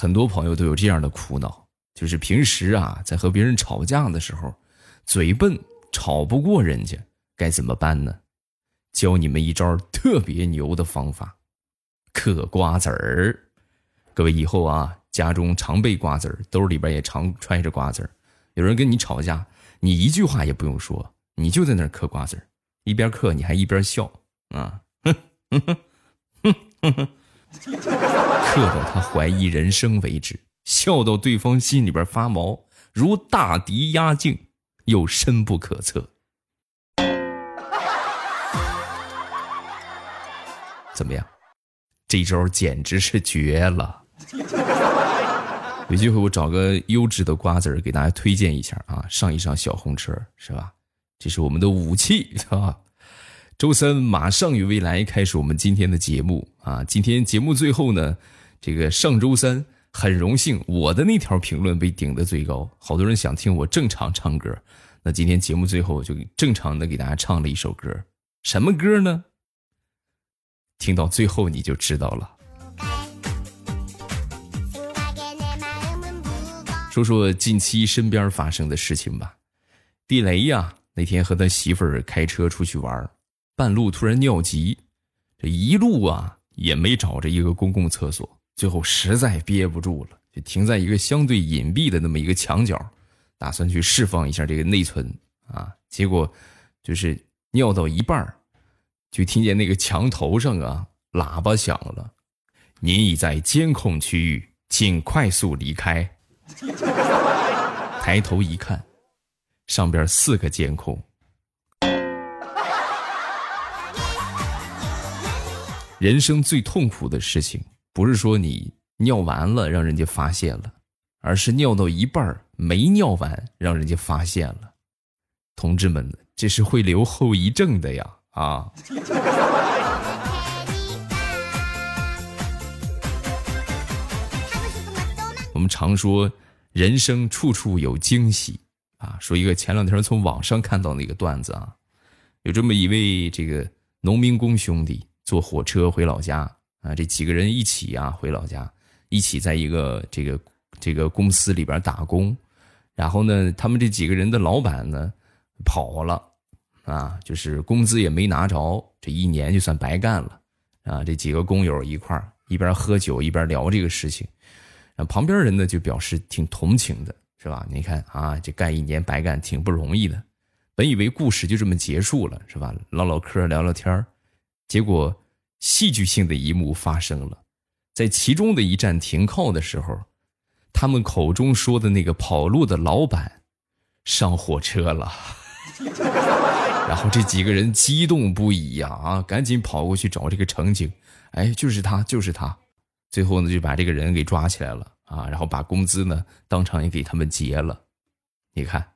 很多朋友都有这样的苦恼，就是平时啊，在和别人吵架的时候，嘴笨，吵不过人家，该怎么办呢？教你们一招特别牛的方法，嗑瓜子儿。各位以后啊，家中常备瓜子儿，兜里边也常揣着瓜子儿。有人跟你吵架，你一句话也不用说，你就在那儿嗑瓜子儿，一边嗑你还一边笑啊，哼哼哼哼哼 刻。到他怀疑人生为止，笑到对方心里边发毛，如大敌压境，又深不可测。怎么样？这招简直是绝了！有机会我找个优质的瓜子给大家推荐一下啊，上一上小红车是吧？这是我们的武器啊！周三马上与未来开始我们今天的节目啊！今天节目最后呢，这个上周三很荣幸我的那条评论被顶的最高，好多人想听我正常唱歌，那今天节目最后就正常的给大家唱了一首歌，什么歌呢？听到最后你就知道了。说说近期身边发生的事情吧，地雷呀，那天和他媳妇儿开车出去玩儿。半路突然尿急，这一路啊也没找着一个公共厕所，最后实在憋不住了，就停在一个相对隐蔽的那么一个墙角，打算去释放一下这个内存啊。结果就是尿到一半就听见那个墙头上啊喇叭响了：“您已在监控区域，请快速离开。”抬头一看，上边四个监控。人生最痛苦的事情，不是说你尿完了让人家发现了，而是尿到一半没尿完让人家发现了。同志们，这是会留后遗症的呀！啊。我们常说，人生处处有惊喜啊。说一个前两天从网上看到那个段子啊，有这么一位这个农民工兄弟。坐火车回老家啊，这几个人一起啊回老家，一起在一个这个这个公司里边打工，然后呢，他们这几个人的老板呢跑了啊，就是工资也没拿着，这一年就算白干了啊。这几个工友一块儿一边喝酒一边聊这个事情，旁边人呢就表示挺同情的，是吧？你看啊，这干一年白干挺不容易的，本以为故事就这么结束了，是吧？唠唠嗑聊聊天结果。戏剧性的一幕发生了，在其中的一站停靠的时候，他们口中说的那个跑路的老板上火车了，然后这几个人激动不已呀啊，赶紧跑过去找这个乘警，哎，就是他，就是他，最后呢就把这个人给抓起来了啊，然后把工资呢当场也给他们结了。你看，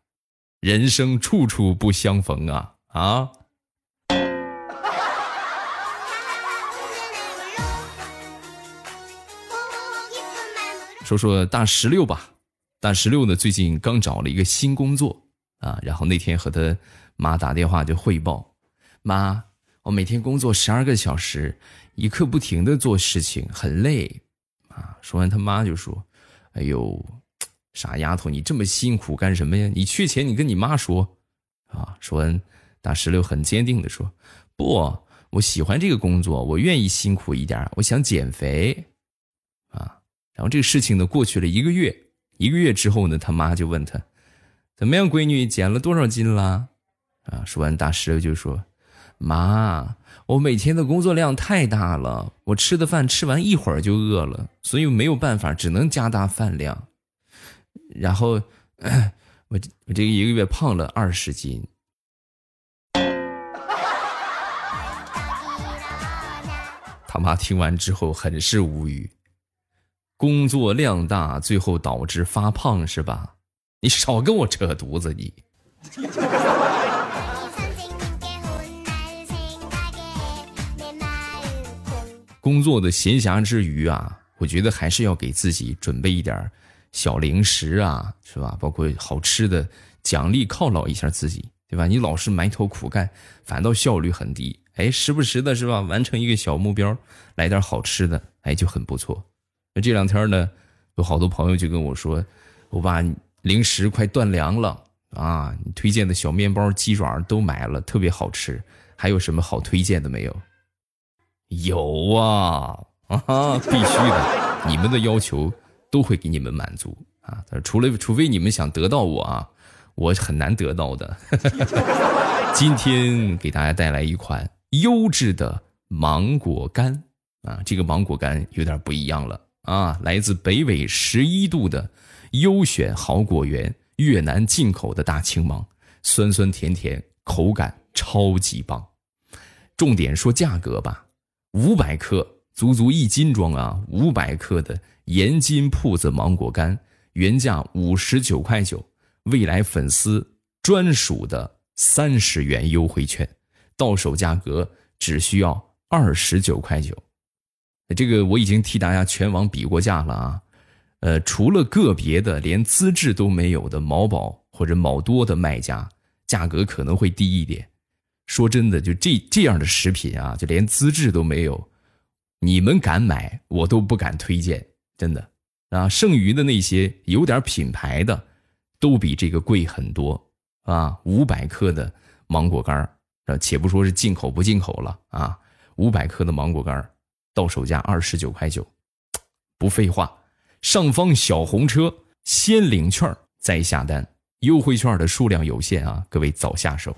人生处处不相逢啊啊！说说大石榴吧，大石榴呢最近刚找了一个新工作啊，然后那天和他妈打电话就汇报，妈，我每天工作十二个小时，一刻不停的做事情，很累啊。说完他妈就说：“哎呦，傻丫头，你这么辛苦干什么呀？你缺钱你跟你妈说啊。”说完，大石榴很坚定的说：“不，我喜欢这个工作，我愿意辛苦一点，我想减肥。”然后这个事情呢，过去了一个月，一个月之后呢，他妈就问他：“怎么样，闺女减了多少斤啦？”啊，说完大石榴就说：“妈，我每天的工作量太大了，我吃的饭吃完一会儿就饿了，所以没有办法，只能加大饭量。然后 我我这个一个月胖了二十斤。”他妈听完之后很是无语。工作量大，最后导致发胖是吧？你少跟我扯犊子！你工作的闲暇之余啊，我觉得还是要给自己准备一点小零食啊，是吧？包括好吃的奖励犒劳一下自己，对吧？你老是埋头苦干，反倒效率很低。哎，时不时的是吧？完成一个小目标，来点好吃的，哎，就很不错。那这两天呢，有好多朋友就跟我说：“我把零食快断粮了啊！你推荐的小面包、鸡爪都买了，特别好吃。还有什么好推荐的没有？”有啊啊，必须的！你们的要求都会给你们满足啊！除了除非你们想得到我啊，我很难得到的。今天给大家带来一款优质的芒果干啊，这个芒果干有点不一样了啊，来自北纬十一度的优选好果园越南进口的大青芒，酸酸甜甜，口感超级棒。重点说价格吧。五百克，足足一斤装啊！五百克的盐津铺子芒果干，原价五十九块九，未来粉丝专属的三十元优惠券，到手价格只需要二十九块九。这个我已经替大家全网比过价了啊！呃，除了个别的连资质都没有的某宝或者某多的卖家，价格可能会低一点。说真的，就这这样的食品啊，就连资质都没有，你们敢买，我都不敢推荐。真的啊，剩余的那些有点品牌的，都比这个贵很多啊。五百克的芒果干啊，且不说是进口不进口了啊，五百克的芒果干到手价二十九块九。不废话，上方小红车先领券再下单，优惠券的数量有限啊，各位早下手。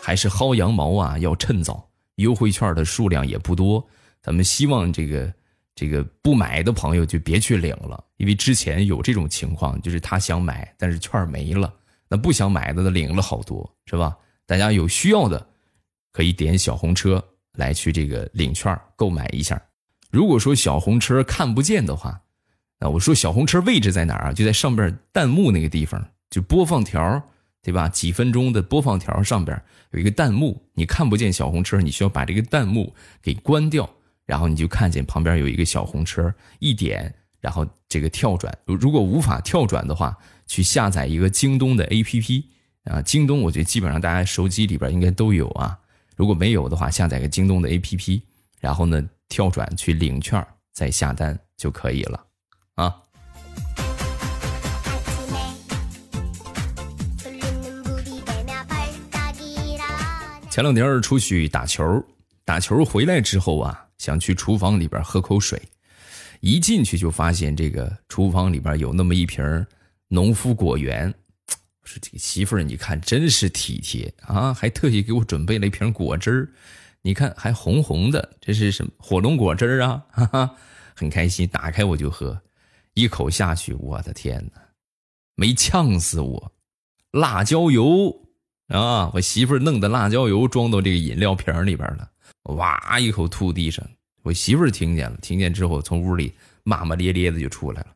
还是薅羊毛啊，要趁早，优惠券的数量也不多。咱们希望这个这个不买的朋友就别去领了，因为之前有这种情况，就是他想买，但是券没了，那不想买的领了好多，是吧？大家有需要的可以点小红车来去这个领券购买一下。如果说小红车看不见的话，那我说小红车位置在哪儿啊？就在上边弹幕那个地方，就播放条。对吧？几分钟的播放条上边有一个弹幕，你看不见小红车，你需要把这个弹幕给关掉，然后你就看见旁边有一个小红车，一点，然后这个跳转。如果无法跳转的话，去下载一个京东的 APP 啊，京东我觉得基本上大家手机里边应该都有啊。如果没有的话，下载个京东的 APP，然后呢跳转去领券，再下单就可以了啊。前两天出去打球，打球回来之后啊，想去厨房里边喝口水，一进去就发现这个厨房里边有那么一瓶农夫果园。说这个媳妇儿，你看真是体贴啊，还特意给我准备了一瓶果汁儿，你看还红红的，这是什么火龙果汁儿啊？哈哈，很开心，打开我就喝，一口下去，我的天哪，没呛死我，辣椒油。啊！我媳妇儿弄的辣椒油装到这个饮料瓶里边了，哇一口吐地上。我媳妇儿听见了，听见之后从屋里骂骂咧咧的就出来了，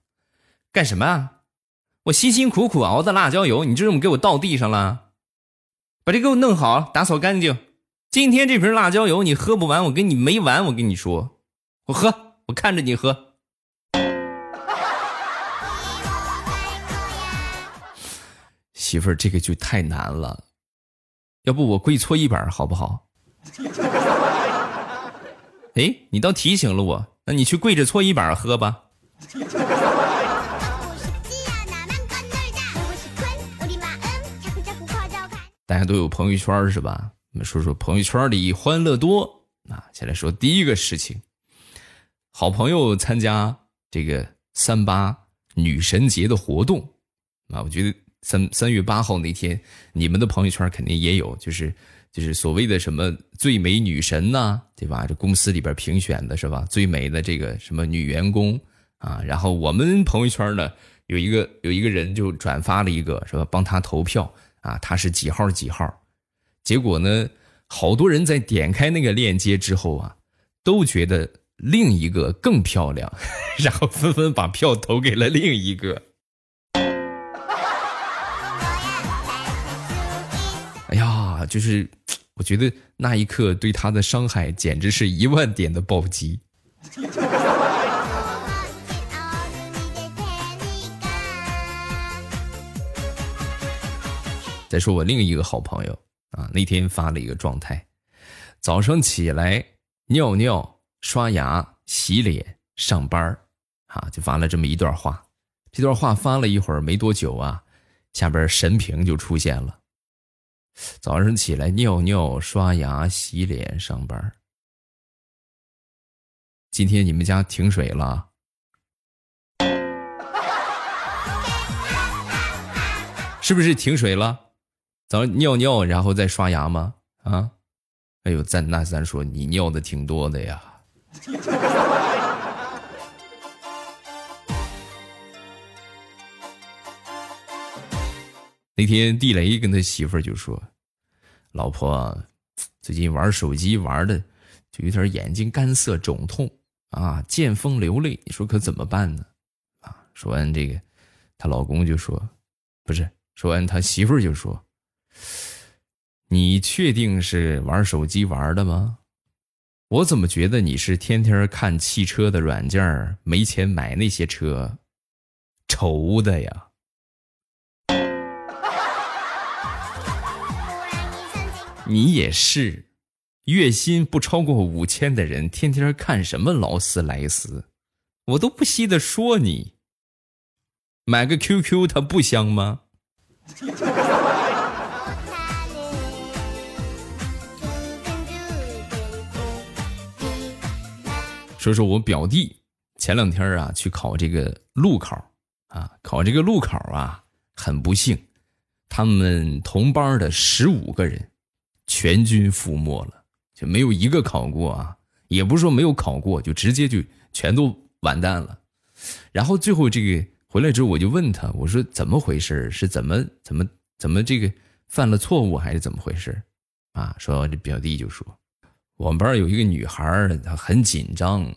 干什么啊？我辛辛苦苦熬的辣椒油，你就这么给我倒地上了？把这给我弄好，打扫干净。今天这瓶辣椒油你喝不完，我跟你没完。我跟你说，我喝，我看着你喝。媳妇儿，这个就太难了。要不我跪搓衣板好不好？哎，你倒提醒了我，那你去跪着搓衣板喝吧。大家都有朋友圈是吧？我们说说朋友圈里欢乐多啊。先来说第一个事情，好朋友参加这个三八女神节的活动啊，我觉得。三三月八号那天，你们的朋友圈肯定也有，就是就是所谓的什么最美女神呐，对吧？这公司里边评选的是吧？最美的这个什么女员工啊，然后我们朋友圈呢有一个有一个人就转发了一个是吧？帮他投票啊，他是几号几号？结果呢，好多人在点开那个链接之后啊，都觉得另一个更漂亮，然后纷纷把票投给了另一个。哎呀就是，我觉得那一刻对他的伤害简直是一万点的暴击。再说我另一个好朋友啊，那天发了一个状态：早上起来尿尿刷牙、洗脸、上班啊，就发了这么一段话。这段话发了一会儿没多久啊，下边神评就出现了。早上起来尿尿、刷牙、洗脸、上班。今天你们家停水了？是不是停水了？早上尿尿然后再刷牙吗？啊？哎呦，咱那咱说你尿的挺多的呀。那天地雷跟他媳妇儿就说：“老婆，最近玩手机玩的就有点眼睛干涩肿痛啊，见风流泪，你说可怎么办呢？”啊，说完这个，她老公就说：“不是。”说完，他媳妇儿就说：“你确定是玩手机玩的吗？我怎么觉得你是天天看汽车的软件没钱买那些车，愁的呀？”你也是，月薪不超过五千的人，天天看什么劳斯莱斯，我都不稀得说你。买个 QQ，它不香吗？说说我表弟前两天啊去考这个路考啊，考这个路考啊，很不幸，他们同班的十五个人。全军覆没了，就没有一个考过啊！也不是说没有考过，就直接就全都完蛋了。然后最后这个回来之后，我就问他，我说怎么回事？是怎么怎么怎么这个犯了错误，还是怎么回事？啊，说这表弟就说，我们班有一个女孩，她很紧张，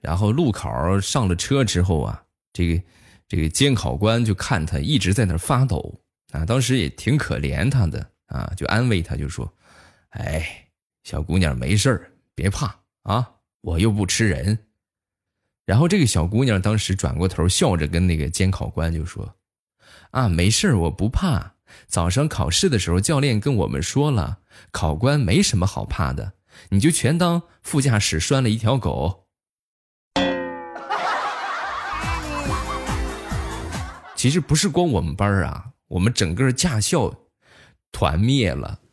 然后路考上了车之后啊，这个这个监考官就看她一直在那发抖啊，当时也挺可怜她的啊，就安慰她，就说。哎，小姑娘没事儿，别怕啊，我又不吃人。然后这个小姑娘当时转过头，笑着跟那个监考官就说：“啊，没事儿，我不怕。早上考试的时候，教练跟我们说了，考官没什么好怕的，你就全当副驾驶拴了一条狗。”其实不是光我们班啊，我们整个驾校团灭了。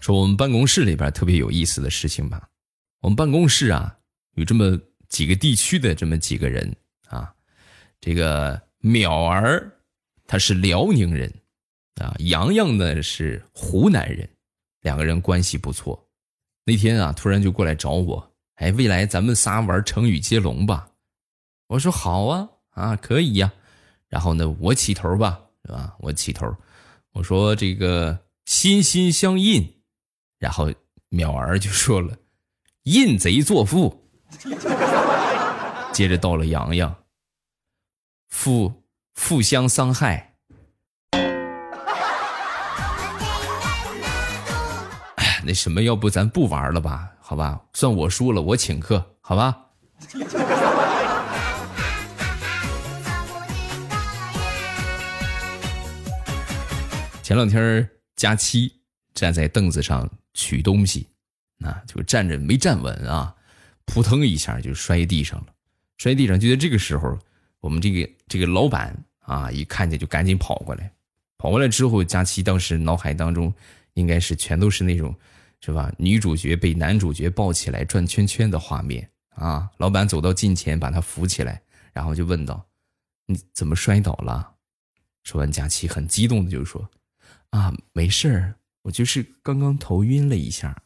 说我们办公室里边特别有意思的事情吧，我们办公室啊有这么几个地区的这么几个人啊，这个淼儿他是辽宁人啊，洋洋呢是湖南人，两个人关系不错。那天啊突然就过来找我，哎，未来咱们仨玩成语接龙吧。我说好啊啊可以呀，然后呢我起头吧，是吧？我起头，我说这个心心相印。然后淼儿就说了：“印贼作父。”接着到了洋洋，父互相伤害。哎，那什么，要不咱不玩了吧？好吧，算我输了，我请客，好吧。前两天佳期站在凳子上。取东西，啊，就站着没站稳啊，扑腾一下就摔地上了。摔地上就在这个时候，我们这个这个老板啊，一看见就赶紧跑过来。跑过来之后，佳琪当时脑海当中应该是全都是那种，是吧？女主角被男主角抱起来转圈圈的画面啊。老板走到近前，把他扶起来，然后就问道：“你怎么摔倒了？”说完，佳琪很激动的就说：“啊，没事儿。”我就是刚刚头晕了一下，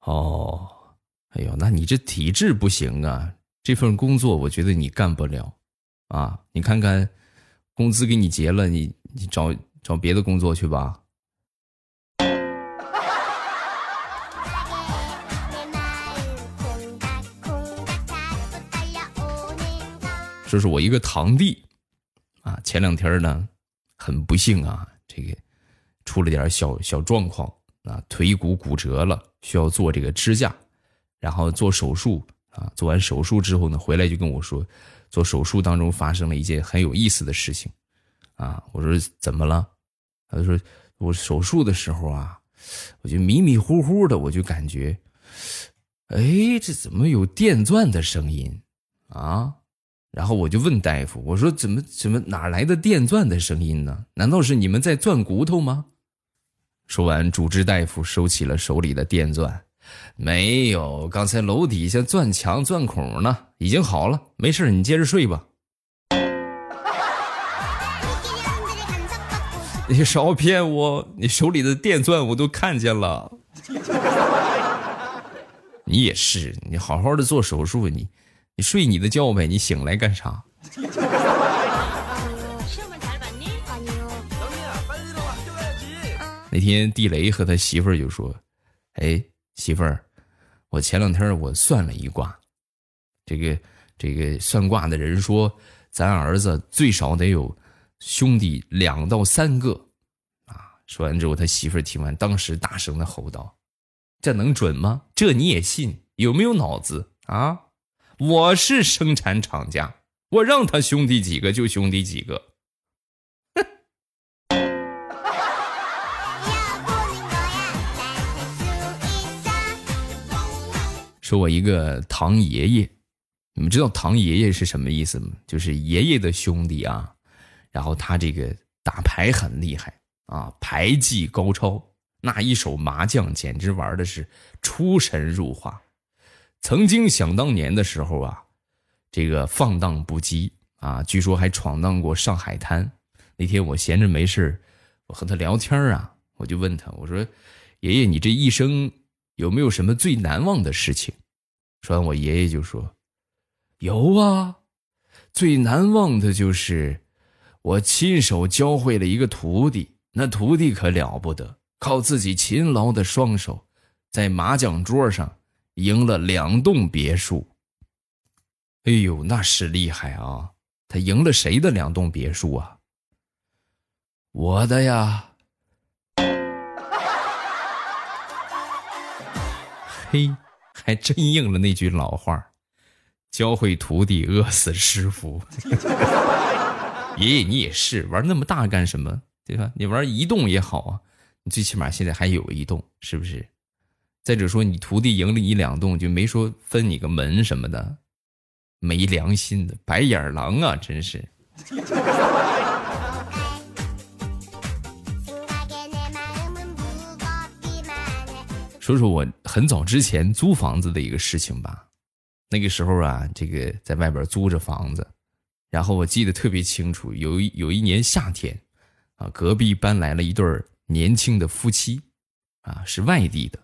哦，哎呦，那你这体质不行啊！这份工作我觉得你干不了，啊，你看看，工资给你结了，你你找找别的工作去吧。说是我一个堂弟，啊，前两天呢，很不幸啊，这个。出了点小小状况啊，腿骨骨折了，需要做这个支架，然后做手术啊。做完手术之后呢，回来就跟我说，做手术当中发生了一件很有意思的事情啊。我说怎么了？他就说我手术的时候啊，我就迷迷糊糊的，我就感觉，哎，这怎么有电钻的声音啊？然后我就问大夫，我说怎么怎么哪来的电钻的声音呢？难道是你们在钻骨头吗？说完，主治大夫收起了手里的电钻，没有，刚才楼底下钻墙钻孔呢，已经好了，没事，你接着睡吧。你少骗我，你手里的电钻我都看见了。你也是，你好好的做手术，你。你睡你的觉呗，你醒来干啥？那天地雷和他媳妇儿就说：“哎，媳妇儿，我前两天我算了一卦，这个这个算卦的人说，咱儿子最少得有兄弟两到三个。”啊，说完之后，他媳妇儿听完，当时大声的吼道：“这能准吗？这你也信？有没有脑子啊？”我是生产厂家，我让他兄弟几个就兄弟几个。说我一个堂爷爷，你们知道堂爷爷是什么意思吗？就是爷爷的兄弟啊，然后他这个打牌很厉害啊，牌技高超，那一手麻将简直玩的是出神入化。曾经想当年的时候啊，这个放荡不羁啊，据说还闯荡过上海滩。那天我闲着没事我和他聊天啊，我就问他，我说：“爷爷，你这一生有没有什么最难忘的事情？”说完，我爷爷就说：“有啊，最难忘的就是我亲手教会了一个徒弟，那徒弟可了不得，靠自己勤劳的双手，在麻将桌上。”赢了两栋别墅，哎呦，那是厉害啊！他赢了谁的两栋别墅啊？我的呀！嘿，还真应了那句老话教会徒弟，饿死师傅。爷爷，你也是玩那么大干什么？对吧？你玩一栋也好啊，你最起码现在还有一栋，是不是？再者说，你徒弟赢了一两栋，就没说分你个门什么的，没良心的白眼狼啊！真是。说说我很早之前租房子的一个事情吧。那个时候啊，这个在外边租着房子，然后我记得特别清楚，有一有一年夏天，啊，隔壁搬来了一对年轻的夫妻，啊，是外地的。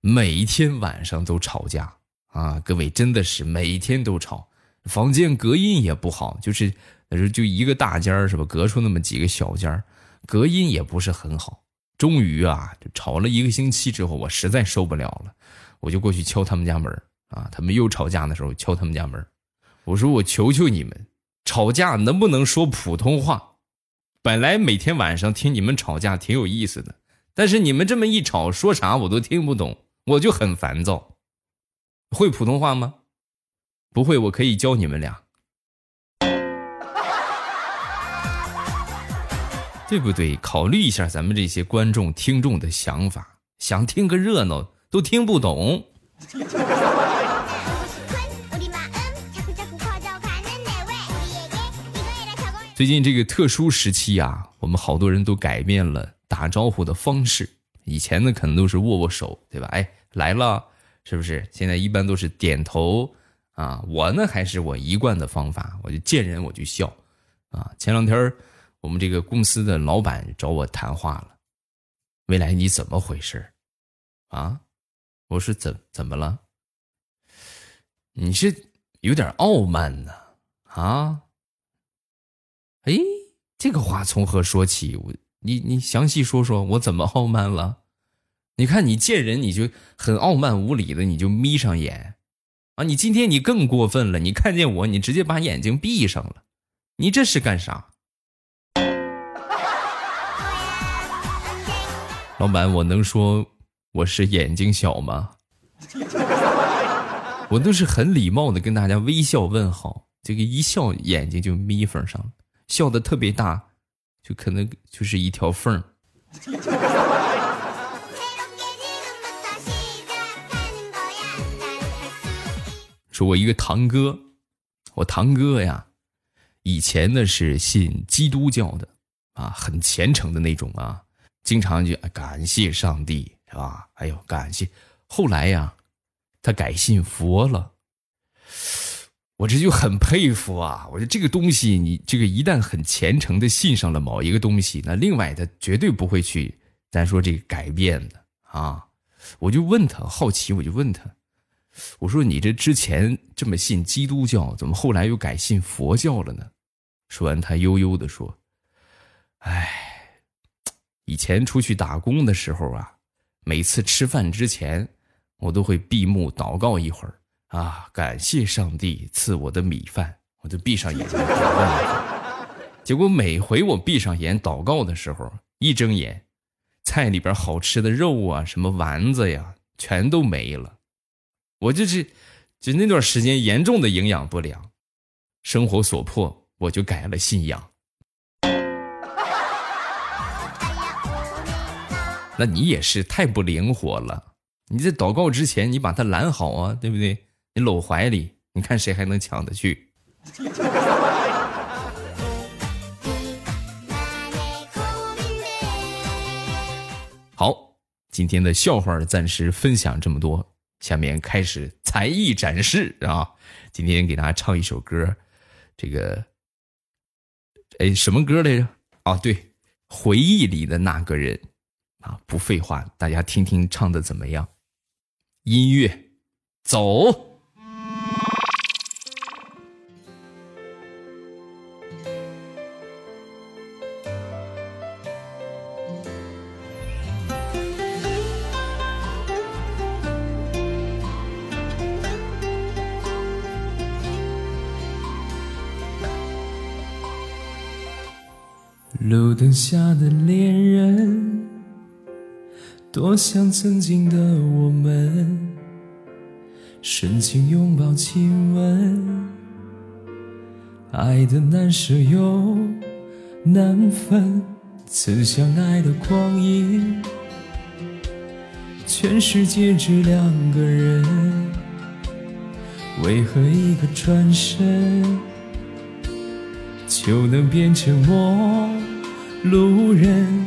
每天晚上都吵架啊！各位真的是每天都吵，房间隔音也不好，就是就一个大间儿是吧？隔出那么几个小间儿，隔音也不是很好。终于啊，就吵了一个星期之后，我实在受不了了，我就过去敲他们家门啊。他们又吵架的时候，敲他们家门我说：“我求求你们，吵架能不能说普通话？本来每天晚上听你们吵架挺有意思的，但是你们这么一吵，说啥我都听不懂。”我就很烦躁，会普通话吗？不会，我可以教你们俩，对不对？考虑一下咱们这些观众听众的想法，想听个热闹都听不懂。最近这个特殊时期啊，我们好多人都改变了打招呼的方式。以前呢，可能都是握握手，对吧？哎，来了，是不是？现在一般都是点头啊。我呢，还是我一贯的方法，我就见人我就笑啊。前两天我们这个公司的老板找我谈话了，未来你怎么回事啊？我说怎怎么了？你是有点傲慢呢？啊？哎，这个话从何说起？我。你你详细说说，我怎么傲慢了？你看你见人你就很傲慢无礼的，你就眯上眼，啊！你今天你更过分了，你看见我你直接把眼睛闭上了，你这是干啥？老板，我能说我是眼睛小吗？我都是很礼貌的跟大家微笑问好，这个一笑眼睛就眯缝上了，笑的特别大。就可能就是一条缝 说我一个堂哥，我堂哥呀，以前呢是信基督教的啊，很虔诚的那种啊，经常就感谢上帝是吧？哎呦，感谢。后来呀，他改信佛了。我这就很佩服啊！我说这个东西，你这个一旦很虔诚的信上了某一个东西，那另外他绝对不会去咱说这个改变的啊！我就问他，好奇我就问他，我说你这之前这么信基督教，怎么后来又改信佛教了呢？说完，他悠悠的说：“哎，以前出去打工的时候啊，每次吃饭之前，我都会闭目祷告一会儿。”啊！感谢上帝赐我的米饭，我就闭上眼睛祷告。结果每回我闭上眼祷告的时候，一睁眼，菜里边好吃的肉啊，什么丸子呀，全都没了。我就是，就那段时间严重的营养不良，生活所迫，我就改了信仰。那你也是太不灵活了！你在祷告之前，你把它拦好啊，对不对？你搂怀里，你看谁还能抢得去？好，今天的笑话暂时分享这么多，下面开始才艺展示啊！今天给大家唱一首歌，这个，哎，什么歌来着？啊，对，回忆里的那个人啊！不废话，大家听听唱的怎么样？音乐，走。路灯下的恋人，多像曾经的我们，深情拥抱亲吻，爱的难舍又难分，曾相爱的光阴，全世界只两个人，为何一个转身就能变成陌？路人，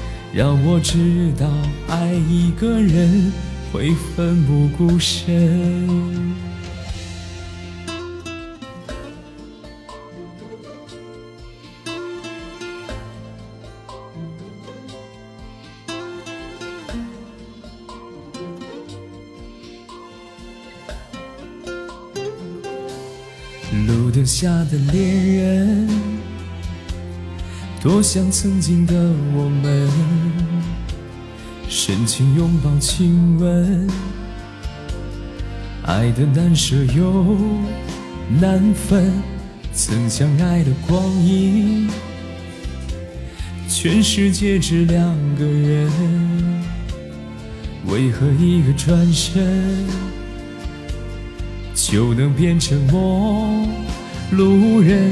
让我知道，爱一个人会奋不顾身。路灯下的恋人。多像曾经的我们，深情拥抱亲吻，爱的难舍又难分，曾相爱的光阴，全世界只两个人，为何一个转身就能变成陌路人？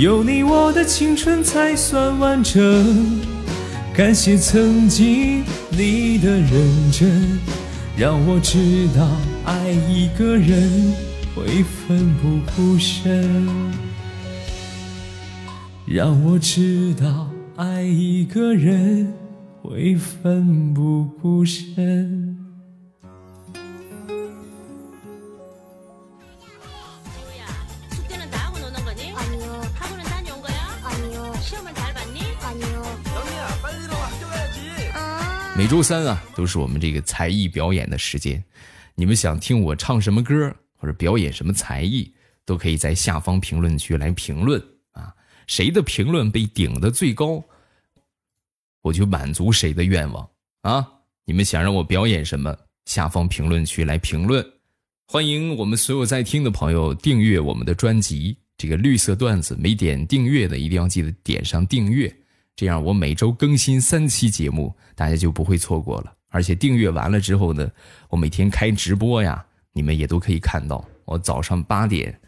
有你我的青春才算完整。感谢曾经你的认真，让我知道爱一个人会奋不顾身，让我知道爱一个人会奋不顾身。每周三啊，都是我们这个才艺表演的时间。你们想听我唱什么歌，或者表演什么才艺，都可以在下方评论区来评论啊。谁的评论被顶的最高，我就满足谁的愿望啊。你们想让我表演什么，下方评论区来评论。欢迎我们所有在听的朋友订阅我们的专辑。这个绿色段子没点订阅的，一定要记得点上订阅，这样我每周更新三期节目，大家就不会错过了。而且订阅完了之后呢，我每天开直播呀，你们也都可以看到。我早上八点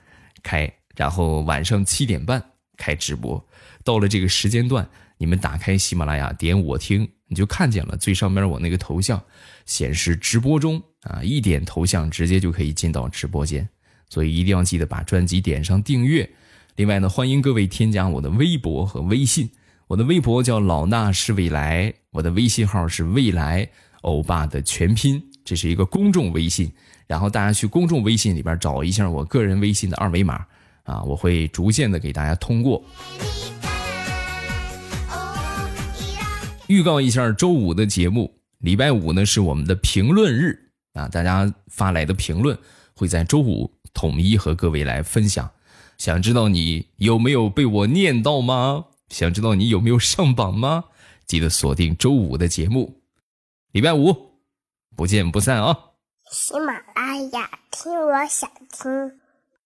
开，然后晚上七点半开直播。到了这个时间段，你们打开喜马拉雅，点我听，你就看见了最上面我那个头像显示直播中啊，一点头像直接就可以进到直播间。所以一定要记得把专辑点上订阅。另外呢，欢迎各位添加我的微博和微信。我的微博叫老衲是未来，我的微信号是未来欧巴的全拼，这是一个公众微信。然后大家去公众微信里边找一下我个人微信的二维码啊，我会逐渐的给大家通过。预告一下周五的节目，礼拜五呢是我们的评论日啊，大家发来的评论会在周五统一和各位来分享。想知道你有没有被我念到吗？想知道你有没有上榜吗？记得锁定周五的节目，礼拜五不见不散啊！喜马拉雅听，我想听。